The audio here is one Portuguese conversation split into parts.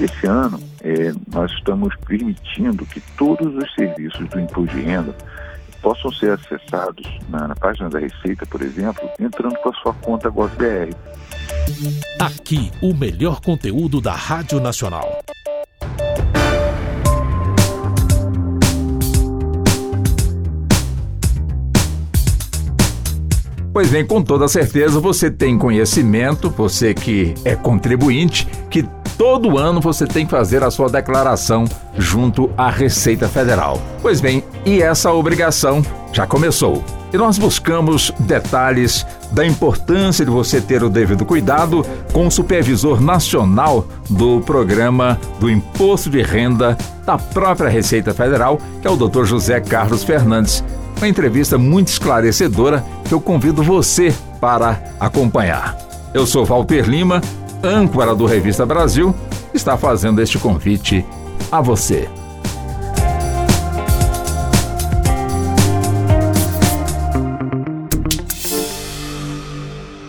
Esse ano, é, nós estamos permitindo que todos os serviços do imposto de renda possam ser acessados na, na página da Receita, por exemplo, entrando com a sua conta GovBR. Aqui, o melhor conteúdo da Rádio Nacional. Pois bem, com toda certeza você tem conhecimento, você que é contribuinte, que todo ano você tem que fazer a sua declaração junto à Receita Federal. Pois bem, e essa obrigação já começou. E nós buscamos detalhes da importância de você ter o devido cuidado com o supervisor nacional do programa do Imposto de Renda da própria Receita Federal, que é o Dr. José Carlos Fernandes. Uma entrevista muito esclarecedora que eu convido você para acompanhar. Eu sou Walter Lima, âncora do Revista Brasil, está fazendo este convite a você.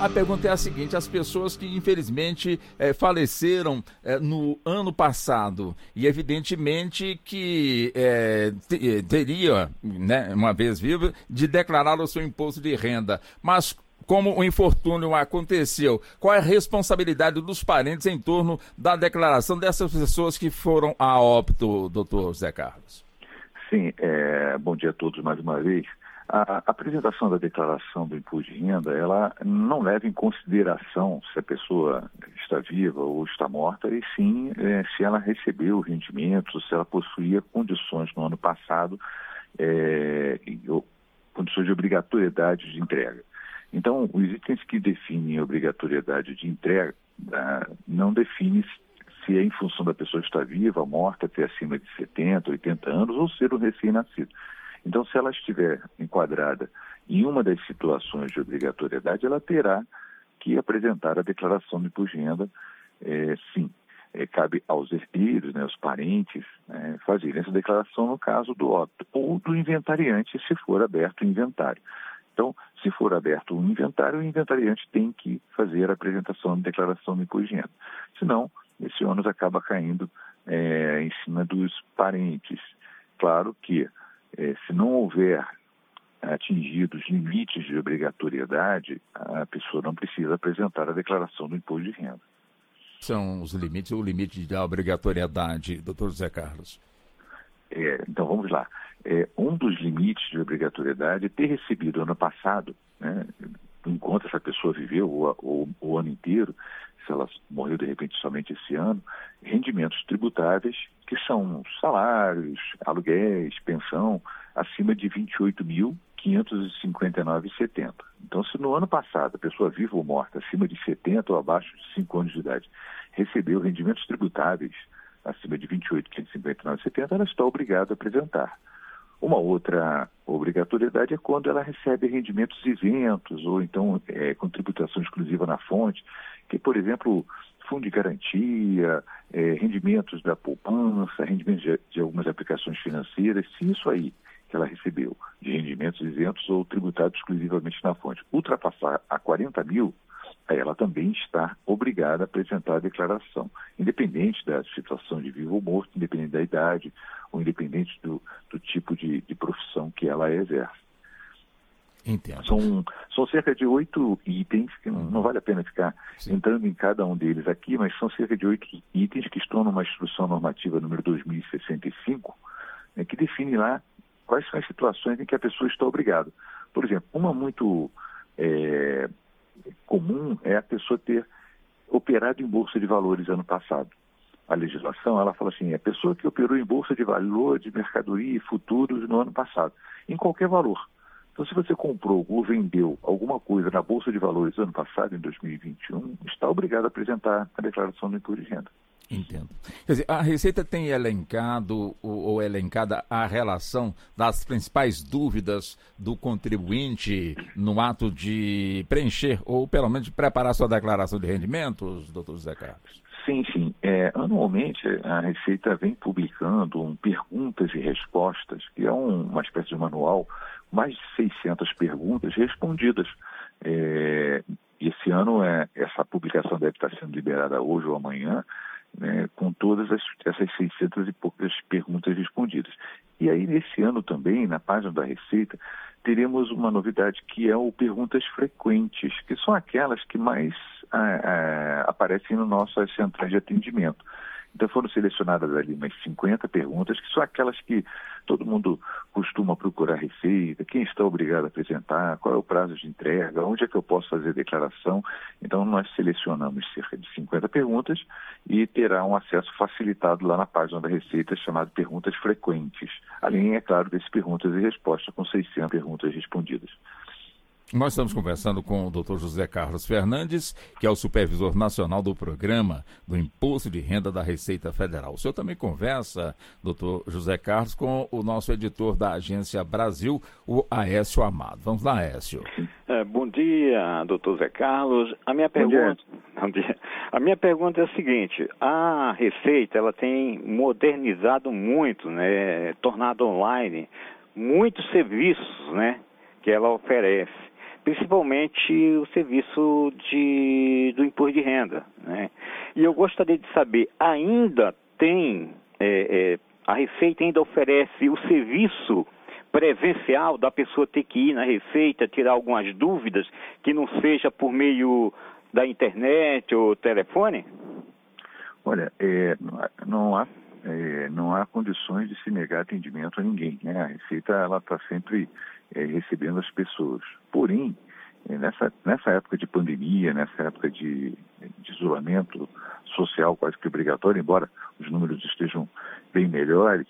A pergunta é a seguinte: as pessoas que infelizmente é, faleceram é, no ano passado e evidentemente que é, teria, né, uma vez vivo, de declarar o seu imposto de renda, mas como o infortúnio aconteceu, qual é a responsabilidade dos parentes em torno da declaração dessas pessoas que foram a óbito, doutor Zé Carlos? Sim, é, bom dia a todos mais uma vez. A apresentação da declaração do imposto de renda, ela não leva em consideração se a pessoa está viva ou está morta, e sim é, se ela recebeu rendimentos, se ela possuía condições no ano passado, é, condições de obrigatoriedade de entrega. Então, os itens que definem obrigatoriedade de entrega ah, não definem se é em função da pessoa estar viva, morta, ter acima de 70, 80 anos ou ser um recém-nascido. Então, se ela estiver enquadrada em uma das situações de obrigatoriedade, ela terá que apresentar a declaração de imposto é, sim. É, cabe aos herdeiros, né, aos parentes, né, fazerem essa declaração no caso do óbito, ou do inventariante, se for aberto o inventário. Então, se for aberto um inventário, o inventariante tem que fazer a apresentação de declaração de imposto de renda. Senão, esse ônus acaba caindo é, em cima dos parentes. Claro que é, se não houver atingidos limites de obrigatoriedade, a pessoa não precisa apresentar a declaração do imposto de renda. São os limites, o limite da obrigatoriedade, doutor José Carlos? É, então vamos lá. É, um dos limites de obrigatoriedade é ter recebido ano passado, né, enquanto essa pessoa viveu o, ano inteiro, se ela morreu de repente somente esse ano, rendimentos tributáveis que são salários, aluguéis, pensão, acima de R$ 28.559,70. Então, se no ano passado a pessoa viva ou morta acima de 70 ou abaixo de 5 anos de idade recebeu rendimentos tributáveis acima de R$ 28.559,70, ela está obrigada a apresentar. Uma outra obrigatoriedade é quando ela recebe rendimentos isentos ou então é, com tributação exclusiva na fonte, que, por exemplo, fundo de garantia, é, rendimentos da poupança, rendimentos de, de, algumas aplicações financeiras, se isso aí que ela recebeu de rendimentos isentos ou tributados exclusivamente na fonte ultrapassar a 40 mil, ela também está obrigada a apresentar a declaração, independente da situação de vivo ou morto, independente da idade, ou independente do, do tipo de, de profissão que ela exerce. Entendo. São, são cerca de oito itens, que não, não, vale a pena ficar Sim. entrando em cada um deles aqui, mas são cerca de oito itens que estão numa instrução normativa número 2065, né, que define lá quais são as situações em que a pessoa está obrigada. Por exemplo, uma muito é, comum é a pessoa ter operado em bolsa de valores ano passado. A legislação, ela fala assim, é a pessoa que operou em bolsa de valor, de mercadoria e futuros no ano passado, em qualquer valor. Então, se você comprou ou vendeu alguma coisa na Bolsa de Valores ano passado, em 2021, está obrigado a apresentar a declaração do imposto de renda. Entendo. Quer dizer, a Receita tem elencado ou elencada a relação das principais dúvidas do contribuinte no ato de preencher ou pelo menos preparar sua declaração de rendimentos, doutor José Carlos? Sim, sim. É, anualmente a Receita vem publicando um perguntas e respostas, que é um, uma espécie de manual, mais de 600 perguntas respondidas. É, esse ano é, essa publicação deve estar sendo liberada hoje ou amanhã né, com todas as, essas 600 e poucas perguntas respondidas. E aí, nesse ano também, na página da Receita, teremos uma novidade que é o Perguntas Frequentes, que são aquelas que mais ah, ah, aparecem no nosso centrais de atendimento. Então foram selecionadas ali umas 50 perguntas, que são aquelas que todo mundo costuma procurar receita, quem está obrigado a apresentar, qual é o prazo de entrega, onde é que eu posso fazer declaração. Então nós selecionamos cerca de 50 perguntas e terá um acesso facilitado lá na página da Receita chamado Perguntas Frequentes. Além, é claro, desse perguntas e respostas com 600 perguntas respondidas. Nós estamos conversando com o Dr. José Carlos Fernandes, que é o supervisor nacional do programa do Imposto de Renda da Receita Federal. O senhor também conversa, doutor José Carlos, com o nosso editor da Agência Brasil, o Aécio Amado. Vamos lá, Aécio. É, bom dia, doutor José Carlos. A minha pergunta. Bom dia. A minha pergunta é a seguinte: a Receita ela tem modernizado muito, né, tornado online muitos serviços, né, que ela oferece principalmente o serviço de, do imposto de renda. Né? E eu gostaria de saber, ainda tem, é, é, a Receita ainda oferece o serviço presencial da pessoa ter que ir na Receita, tirar algumas dúvidas, que não seja por meio da internet ou telefone? Olha, é, não há é, não há condições de se negar atendimento a ninguém. Né? A Receita ela está sempre é, recebendo as pessoas. Porém, é, nessa, nessa época de pandemia, nessa época de, de, isolamento social quase que obrigatório, embora os números estejam bem melhores,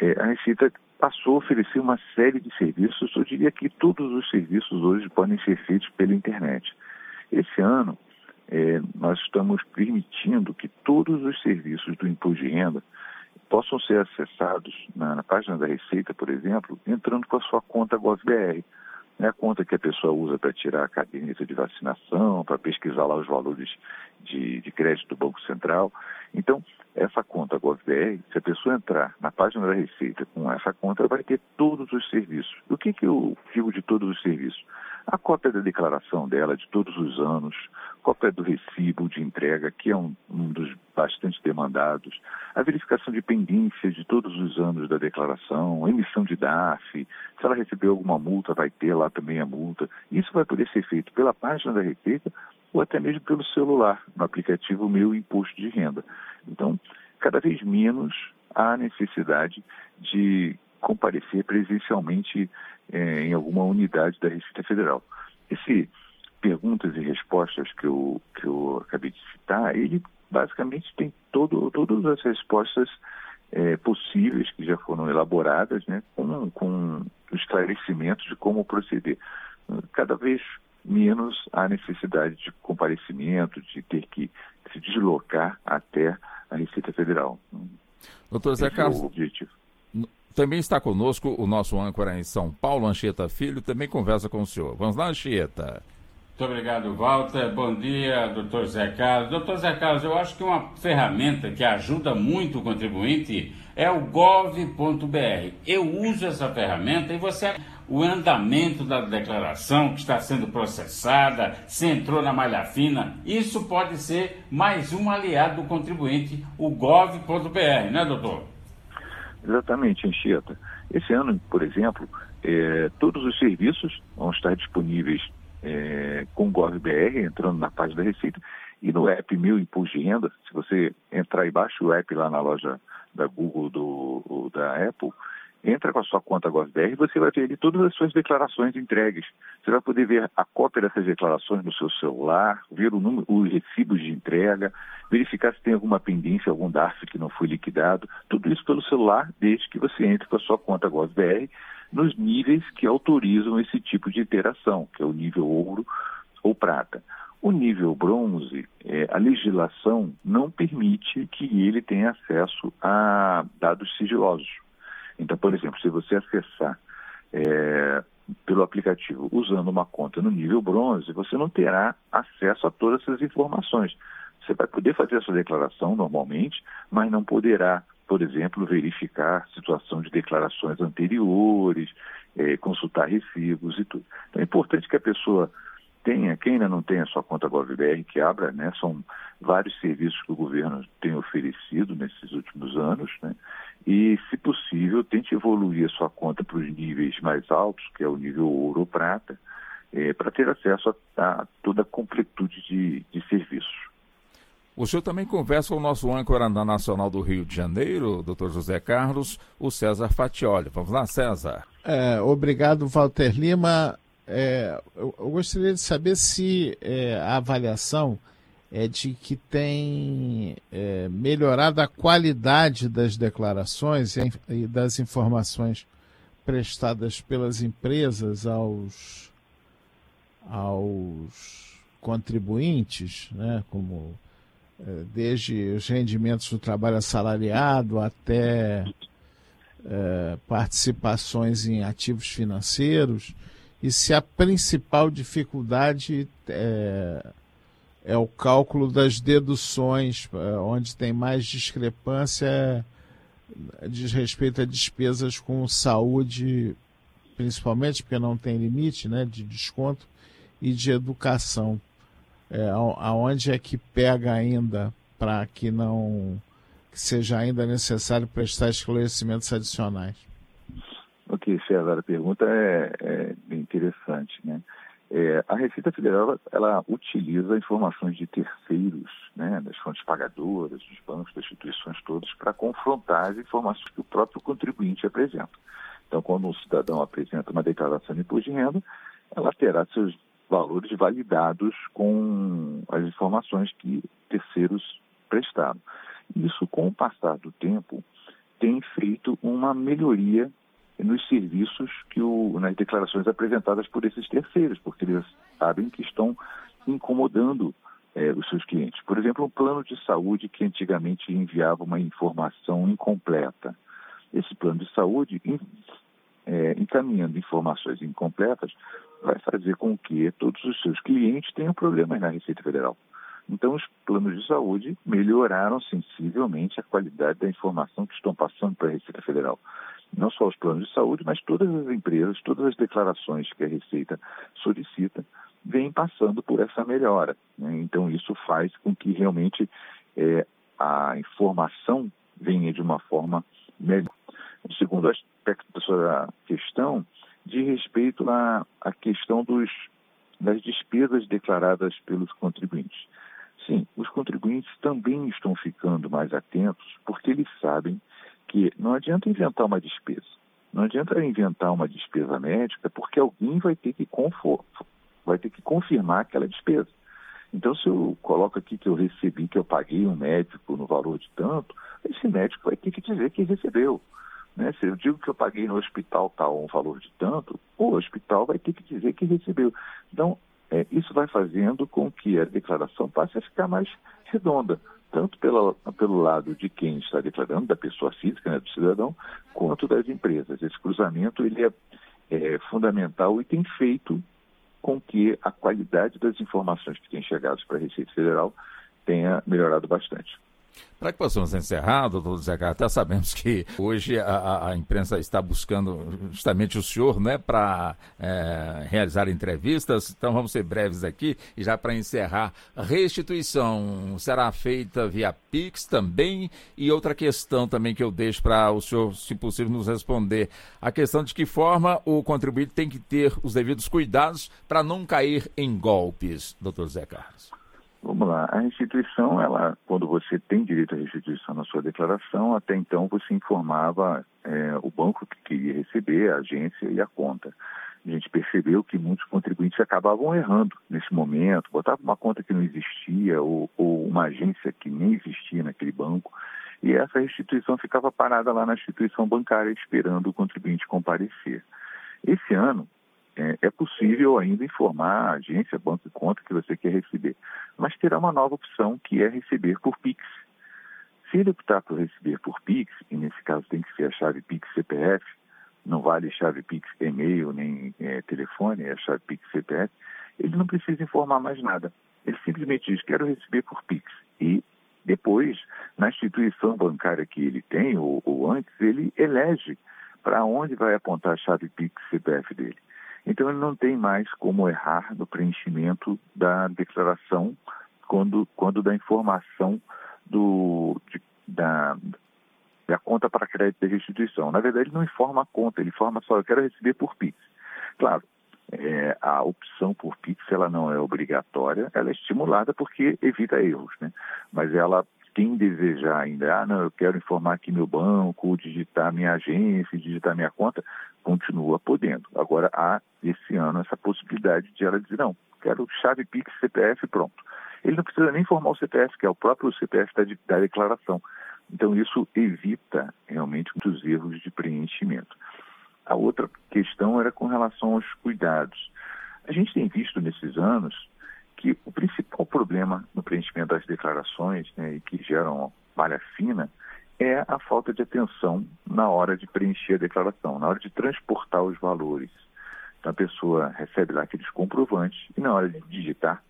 é, a Receita passou a oferecer uma série de serviços. Eu diria que todos os serviços hoje podem ser feitos pela internet. Esse ano, é, nós estamos permitindo que todos os serviços do imposto de renda possam ser acessados na, na página da Receita, por exemplo, entrando com a sua conta GovBR. É a conta que a pessoa usa para tirar a caderneta de vacinação, para pesquisar lá os valores de, de, crédito do Banco Central. Então, essa conta GovBR, se a pessoa entrar na página da Receita com essa conta, vai ter todos os serviços. O que, que eu digo de todos os serviços? A cópia da declaração dela de todos os anos, cópia do recibo de entrega, que é um, um dos bastante demandados, a verificação de pendência de todos os anos da declaração, emissão de DAF, se ela recebeu alguma multa, vai ter lá também a multa. Isso vai poder ser feito pela página da Receita ou até mesmo pelo celular, no aplicativo Meu Imposto de Renda. Então, cada vez menos há necessidade de comparecer presencialmente é, em alguma unidade da Receita Federal. Esse perguntas e respostas que eu, que eu acabei de citar, ele basicamente tem todo, todas as respostas é, possíveis que já foram elaboradas, né, com, com esclarecimentos de como proceder. Cada vez menos há necessidade de comparecimento, de ter que se deslocar até a Receita Federal. Doutor Zé Carlos, é o objetivo. Também está conosco o nosso âncora em São Paulo, Anchieta Filho, também conversa com o senhor. Vamos lá, Anchieta. Muito obrigado, Walter. Bom dia, doutor Zé Carlos. Doutor Zé Carlos, eu acho que uma ferramenta que ajuda muito o contribuinte é o gov.br. Eu uso essa ferramenta e você o andamento da declaração que está sendo processada, se entrou na malha fina, isso pode ser mais um aliado do contribuinte, o gov.br, né, doutor? Exatamente, Anchieta. Esse ano, por exemplo, é, todos os serviços vão estar disponíveis é, com o GovBR, entrando na página da Receita, e no app Meu Imposto de Renda, se você entrar e baixa o app lá na loja da Google do, da Apple, entra com a sua conta GovBR e você vai ter ali todas as suas declarações entregues. Você vai poder ver a cópia dessas declarações no seu celular, ver o número, os recibos de entrega, verificar se tem alguma pendência, algum DARF que não foi liquidado, tudo isso pelo celular, desde que você entre com a sua conta GovBR nos níveis que autorizam esse tipo de interação, que é o nível ouro ou prata. O nível bronze, é, a legislação não permite que ele tenha acesso a dados sigilosos. Então, por exemplo, se você acessar é, pelo aplicativo usando uma conta no nível bronze, você não terá acesso a todas essas informações. Você vai poder fazer a sua declaração normalmente, mas não poderá, por exemplo, verificar situação de declarações anteriores, é, consultar recibos e tudo. Então é importante que a pessoa tenha, quem ainda não tem a sua conta GovBR, que abra, né? São vários serviços que o governo tem oferecido nesses últimos anos, né? E, se possível, tente evoluir a sua conta para os níveis mais altos, que é o nível ouro ou prata, é, para ter acesso a, a, toda a completude de, de serviços. O senhor também conversa com o nosso âncora nacional do Rio de Janeiro, doutor José Carlos, o César Fatioli. Vamos lá, César. É, obrigado, Walter Lima. É, eu, eu, gostaria de saber se é, a avaliação é de que tem é, melhorado a qualidade das declarações e, e das informações prestadas pelas empresas aos, aos contribuintes, né, como é, desde os rendimentos do trabalho assalariado até é, participações em ativos financeiros, e se a principal dificuldade é, é o cálculo das deduções, é, onde tem mais discrepância diz respeito a despesas com saúde, principalmente porque não tem limite né, de desconto, e de educação. É, aonde é que pega ainda para que não que seja ainda necessário prestar esclarecimentos adicionais? Ok, César, a pergunta é, é bem interessante, né? É, a Receita Federal ela utiliza informações de terceiros, né, das fontes pagadoras, dos bancos, das instituições todas, para confrontar as informações que o próprio contribuinte apresenta. Então, quando o cidadão apresenta uma declaração de imposto de renda, ela terá seus valores validados com as informações que terceiros prestaram. Isso, com o passar do tempo, tem feito uma melhoria nos serviços que o, nas declarações apresentadas por esses terceiros, porque eles sabem que estão incomodando é, os seus clientes. Por exemplo, um plano de saúde que antigamente enviava uma informação incompleta. Esse plano de saúde, é, encaminhando informações incompletas, vai fazer com que todos os seus clientes tenham problemas na Receita Federal. Então, os planos de saúde melhoraram sensivelmente a qualidade da informação que estão passando para a Receita Federal não só os planos de saúde, mas todas as empresas, todas as declarações que a Receita solicita, vêm passando por essa melhora. Né? Então, isso faz com que realmente é, a informação venha de uma forma melhor. O segundo aspecto da sua questão de respeito à, à questão dos, das despesas declaradas pelos contribuintes. Sim, os contribuintes também estão ficando mais atentos porque eles sabem que não adianta inventar uma despesa. Não adianta inventar uma despesa médica, porque alguém vai ter que, confor, vai ter que confirmar aquela despesa. Então, se eu coloco aqui que eu recebi, que eu paguei um médico no valor de tanto, esse médico vai ter que dizer que recebeu. Né? Se eu digo que eu paguei no hospital tal um valor de tanto, o hospital vai ter que dizer que recebeu. Então, é, isso vai fazendo com que a declaração passe a ficar mais redonda tanto pela, pelo lado de quem está declarando, da pessoa física, né, do cidadão, quanto das empresas. Esse cruzamento ele é, é fundamental e tem feito com que a qualidade das informações que têm chegado para a Receita Federal tenha melhorado bastante. Para que possamos encerrar, doutor Zé Carlos, até sabemos que hoje a, a, imprensa está buscando justamente o senhor né, para é, realizar entrevistas, então vamos ser breves aqui. E já para encerrar, restituição será feita via Pix também? E outra questão também que eu deixo para o senhor, se possível, nos responder: a questão de que forma o contribuinte tem que ter os devidos cuidados para não cair em golpes, doutor Zé Carlos. Vamos lá, a restituição, ela, quando você tem direito à restituição na sua declaração, até então você informava é, o banco que queria receber, a agência e a conta. A gente percebeu que muitos contribuintes acabavam errando nesse momento, botavam uma conta que não existia ou, ou uma agência que nem existia naquele banco, e essa restituição ficava parada lá na instituição bancária esperando o contribuinte comparecer. Esse ano, é, é, possível ainda informar a agência, banco e conta que você quer receber. Mas terá uma nova opção que é receber por Pix. Se ele optar por receber por Pix, e nesse caso tem que ser a chave Pix CPF, não vale chave Pix e-mail nem é, telefone, é a chave Pix CPF, ele não precisa informar mais nada. Ele simplesmente diz, quero receber por Pix. E depois, na instituição bancária que ele tem, ou, ou antes, ele elege para onde vai apontar a chave Pix CPF dele. Então, ele não tem mais como errar no preenchimento da declaração quando, quando da informação do, de da, da conta para crédito de restituição. Na verdade, ele não informa a conta, ele informa só, eu quero receber por PIX. Claro, é, a opção por Pix ela não é obrigatória, ela é estimulada porque evita erros, né? Mas ela, quem desejar ainda, ah, não, eu quero informar aqui meu banco, digitar minha agência, digitar minha conta, continua podendo. Agora, há esse ano essa possibilidade de ela dizer, não, quero chave Pix, CPF, pronto. Ele não precisa nem informar o CPF, que é o próprio CPF da, da declaração. Então, isso evita realmente muitos erros de preenchimento. A outra questão era com relação aos cuidados. A gente tem visto nesses anos que o principal problema no preenchimento das declarações né, e que geram malha fina é a falta de atenção na hora de preencher a declaração, na hora de transportar os valores. Então a pessoa recebe lá aqueles comprovantes e na hora de digitar,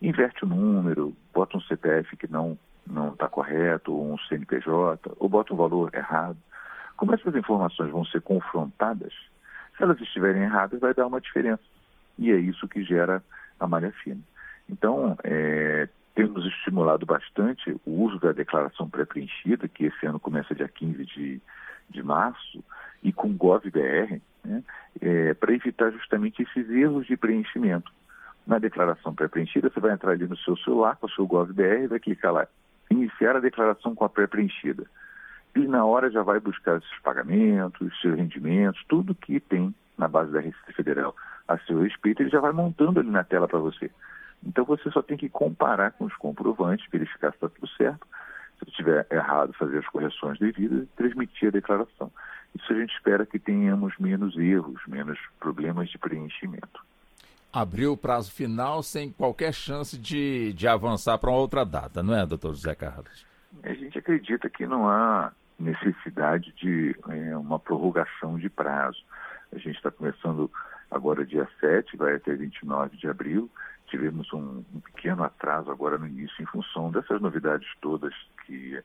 inverte o número, bota um CPF que não não está correto, ou um CNPJ, ou bota um valor errado. Como essas informações vão ser confrontadas, se elas estiverem erradas, vai dar uma diferença. E é isso que gera a malha fina. Então, é, temos estimulado bastante o uso da declaração pré-preenchida, que esse ano começa dia 15 de, de março, e com GovBR, né, é, para evitar justamente esses erros de preenchimento. Na declaração pré-preenchida, você vai entrar ali no seu celular com o seu GovBR, vai clicar lá, iniciar a declaração com a pré-preenchida e na hora já vai buscar seus pagamentos, seus rendimentos, tudo que tem na base da Receita Federal a seu respeito, ele já vai montando ali na tela para você. Então você só tem que comparar com os comprovantes, verificar se está tudo certo. Se estiver errado, fazer as correções devidas e transmitir a declaração. Isso a gente espera que tenhamos menos erros, menos problemas de preenchimento. Abriu o prazo final sem qualquer chance de, de avançar para uma outra data, não é, doutor José Carlos? A gente acredita que não há necessidade de é, uma prorrogação de prazo. A gente está começando agora dia 7, vai até 29 de abril. Tivemos um, um, pequeno atraso agora no início em função dessas novidades todas que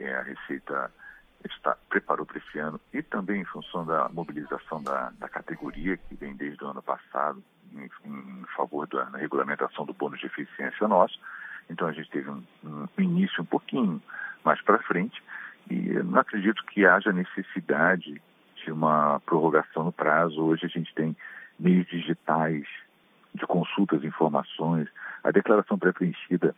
é, a Receita está, preparou para esse ano e também em função da mobilização da, da categoria que vem desde o ano passado em, em favor da regulamentação do bônus de eficiência nosso. Então a gente teve um, um início um pouquinho mais para frente e não acredito que haja necessidade de uma prorrogação no prazo. Hoje a gente tem meios digitais de consultas, informações. A declaração pré-preenchida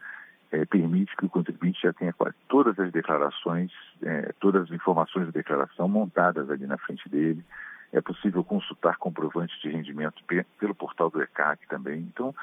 é, permite que o contribuinte já tenha quase todas as declarações, é, todas as informações da declaração montadas ali na frente dele. É possível consultar comprovantes de rendimento pelo portal do ECAC também. Então,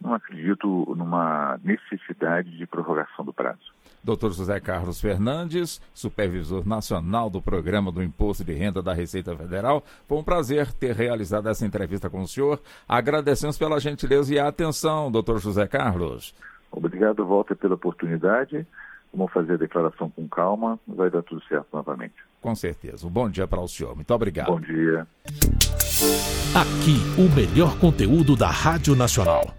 não acredito numa necessidade de prorrogação do prazo. Dr. José Carlos Fernandes, supervisor nacional do Programa do Imposto de Renda da Receita Federal. Foi um prazer ter realizado essa entrevista com o senhor. Agradecemos pela gentileza e a atenção, doutor José Carlos. Obrigado, Walter, pela oportunidade. Vamos fazer a declaração com calma, vai dar tudo certo novamente. Com certeza. Um bom dia para o senhor. Muito obrigado. Bom dia. Aqui, o melhor conteúdo da Rádio Nacional.